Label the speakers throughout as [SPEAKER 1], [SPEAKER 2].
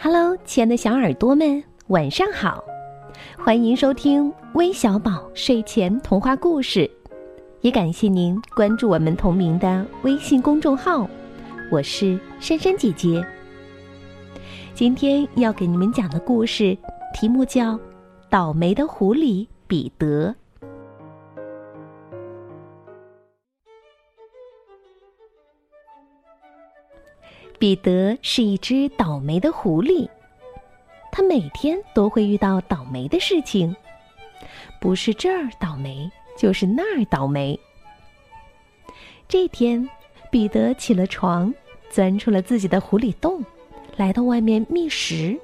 [SPEAKER 1] Hello，亲爱的小耳朵们，晚上好！欢迎收听微小宝睡前童话故事，也感谢您关注我们同名的微信公众号。我是珊珊姐姐。今天要给你们讲的故事题目叫《倒霉的狐狸彼得》。彼得是一只倒霉的狐狸，他每天都会遇到倒霉的事情，不是这儿倒霉，就是那儿倒霉。这天，彼得起了床，钻出了自己的狐狸洞，来到外面觅食。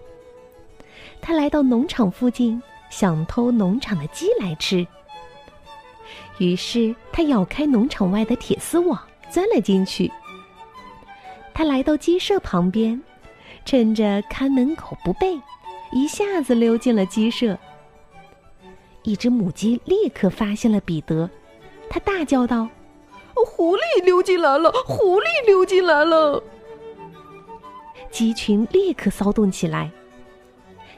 [SPEAKER 1] 他来到农场附近，想偷农场的鸡来吃。于是，他咬开农场外的铁丝网，钻了进去。他来到鸡舍旁边，趁着看门狗不备，一下子溜进了鸡舍。一只母鸡立刻发现了彼得，它大叫道：“
[SPEAKER 2] 狐狸溜进来了！狐狸溜进来了！”
[SPEAKER 1] 鸡群立刻骚动起来。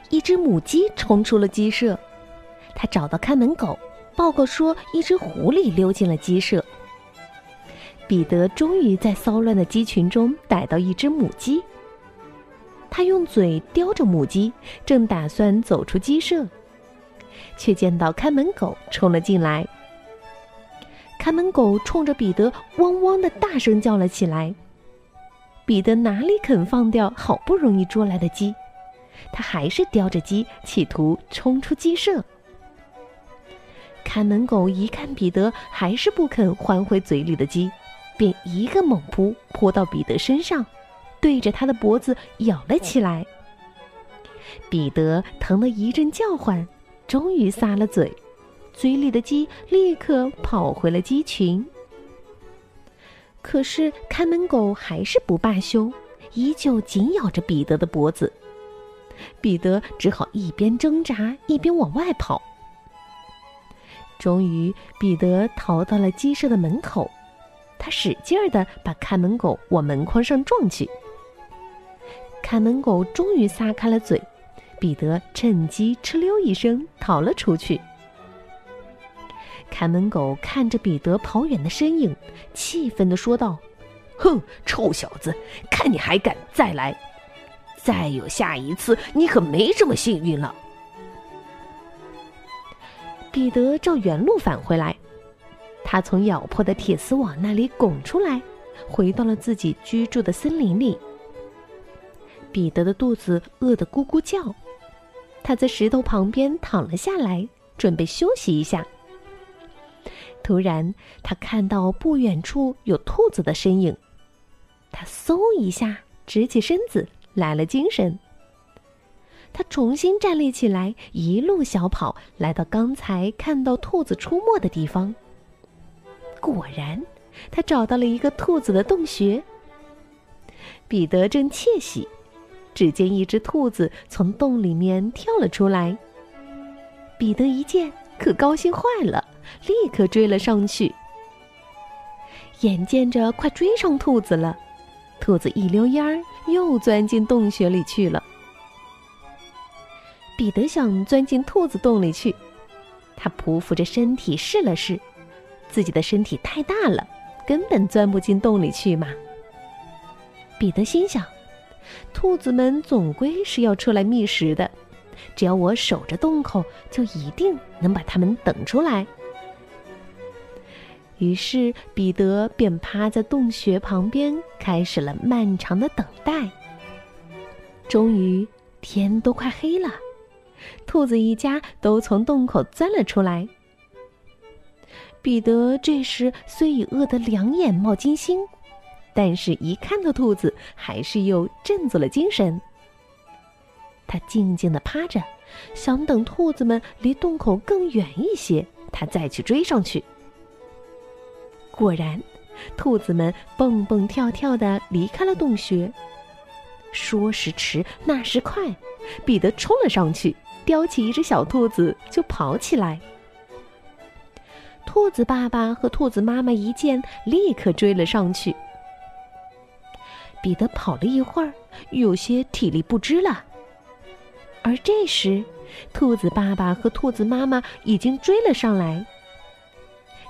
[SPEAKER 1] 一只母鸡冲出了鸡舍，它找到看门狗，报告说一只狐狸溜进了鸡舍。彼得终于在骚乱的鸡群中逮到一只母鸡。他用嘴叼着母鸡，正打算走出鸡舍，却见到看门狗冲了进来。看门狗冲着彼得汪汪的大声叫了起来。彼得哪里肯放掉好不容易捉来的鸡，他还是叼着鸡，企图冲出鸡舍。看门狗一看彼得还是不肯还回嘴里的鸡。便一个猛扑扑到彼得身上，对着他的脖子咬了起来。彼得疼得一阵叫唤，终于撒了嘴，嘴里的鸡立刻跑回了鸡群。可是看门狗还是不罢休，依旧紧咬着彼得的脖子。彼得只好一边挣扎一边往外跑。终于，彼得逃到了鸡舍的门口。他使劲儿的把看门狗往门框上撞去，看门狗终于撒开了嘴，彼得趁机哧溜一声逃了出去。看门狗看着彼得跑远的身影，气愤的说道：“
[SPEAKER 2] 哼，臭小子，看你还敢再来！再有下一次，你可没这么幸运了。”
[SPEAKER 1] 彼得照原路返回来。他从咬破的铁丝网那里拱出来，回到了自己居住的森林里。彼得的肚子饿得咕咕叫，他在石头旁边躺了下来，准备休息一下。突然，他看到不远处有兔子的身影，他嗖一下直起身子，来了精神。他重新站立起来，一路小跑，来到刚才看到兔子出没的地方。果然，他找到了一个兔子的洞穴。彼得正窃喜，只见一只兔子从洞里面跳了出来。彼得一见，可高兴坏了，立刻追了上去。眼见着快追上兔子了，兔子一溜烟儿又钻进洞穴里去了。彼得想钻进兔子洞里去，他匍匐着身体试了试。自己的身体太大了，根本钻不进洞里去嘛。彼得心想：“兔子们总归是要出来觅食的，只要我守着洞口，就一定能把它们等出来。”于是，彼得便趴在洞穴旁边，开始了漫长的等待。终于，天都快黑了，兔子一家都从洞口钻了出来。彼得这时虽已饿得两眼冒金星，但是一看到兔子，还是又振作了精神。他静静地趴着，想等兔子们离洞口更远一些，他再去追上去。果然，兔子们蹦蹦跳跳地离开了洞穴。说时迟，那时快，彼得冲了上去，叼起一只小兔子就跑起来。兔子爸爸和兔子妈妈一见，立刻追了上去。彼得跑了一会儿，有些体力不支了，而这时，兔子爸爸和兔子妈妈已经追了上来。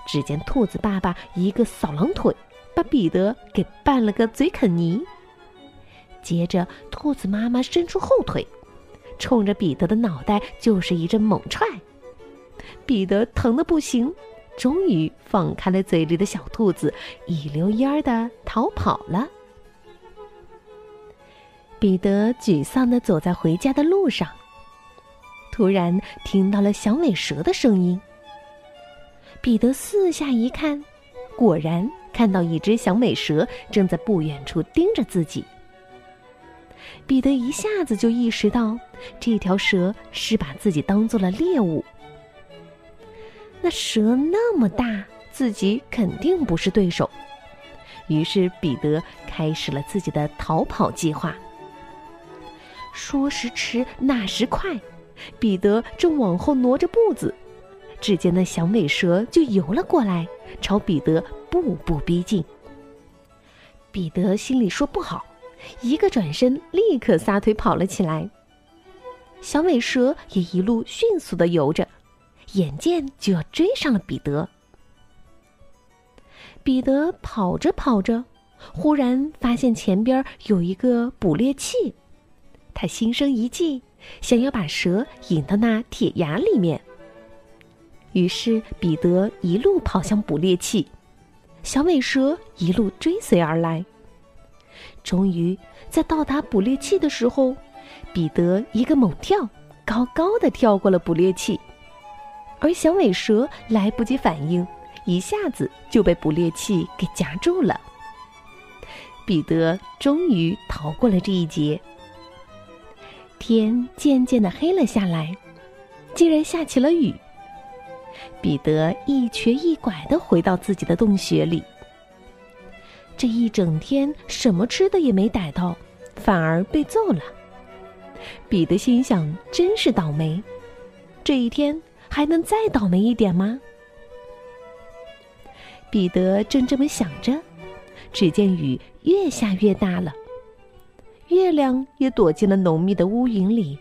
[SPEAKER 1] 只见兔子爸爸一个扫狼腿，把彼得给绊了个嘴啃泥。接着，兔子妈妈伸出后腿，冲着彼得的脑袋就是一阵猛踹。彼得疼得不行，终于放开了嘴里的小兔子，一溜烟儿的逃跑了。彼得沮丧的走在回家的路上，突然听到了响尾蛇的声音。彼得四下一看，果然看到一只响尾蛇正在不远处盯着自己。彼得一下子就意识到，这条蛇是把自己当做了猎物。那蛇那么大，自己肯定不是对手。于是彼得开始了自己的逃跑计划。说时迟，那时快，彼得正往后挪着步子，只见那响尾蛇就游了过来，朝彼得步步逼近。彼得心里说不好，一个转身，立刻撒腿跑了起来。响尾蛇也一路迅速的游着。眼见就要追上了彼得，彼得跑着跑着，忽然发现前边有一个捕猎器，他心生一计，想要把蛇引到那铁崖里面。于是彼得一路跑向捕猎器，小尾蛇一路追随而来。终于在到达捕猎器的时候，彼得一个猛跳，高高的跳过了捕猎器。而响尾蛇来不及反应，一下子就被捕猎器给夹住了。彼得终于逃过了这一劫。天渐渐的黑了下来，竟然下起了雨。彼得一瘸一拐的回到自己的洞穴里。这一整天什么吃的也没逮到，反而被揍了。彼得心想：真是倒霉。这一天。还能再倒霉一点吗？彼得正这么想着，只见雨越下越大了，月亮也躲进了浓密的乌云里。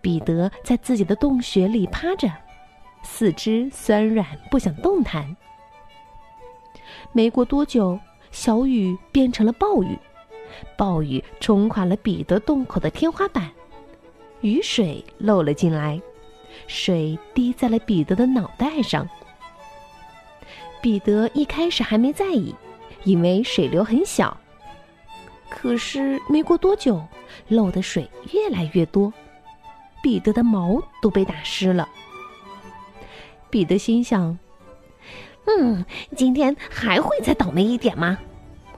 [SPEAKER 1] 彼得在自己的洞穴里趴着，四肢酸软，不想动弹。没过多久，小雨变成了暴雨，暴雨冲垮了彼得洞口的天花板，雨水漏了进来。水滴在了彼得的脑袋上。彼得一开始还没在意，因为水流很小。可是没过多久，漏的水越来越多，彼得的毛都被打湿了。彼得心想：“嗯，今天还会再倒霉一点吗？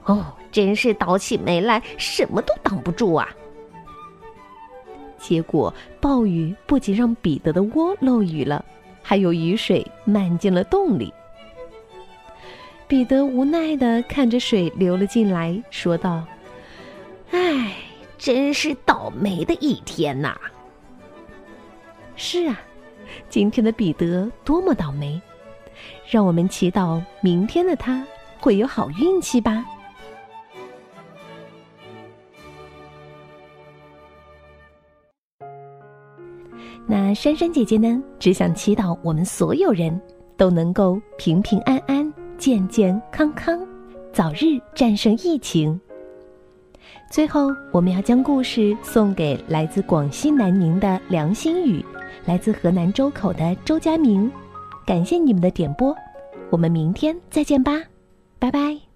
[SPEAKER 1] 哦，真是倒起霉来什么都挡不住啊！”结果，暴雨不仅让彼得的窝漏雨了，还有雨水漫进了洞里。彼得无奈的看着水流了进来，说道：“唉，真是倒霉的一天呐！”是啊，今天的彼得多么倒霉！让我们祈祷明天的他会有好运气吧。那珊珊姐姐呢？只想祈祷我们所有人都能够平平安安、健健康康，早日战胜疫情。最后，我们要将故事送给来自广西南宁的梁新宇，来自河南周口的周佳明，感谢你们的点播，我们明天再见吧，拜拜。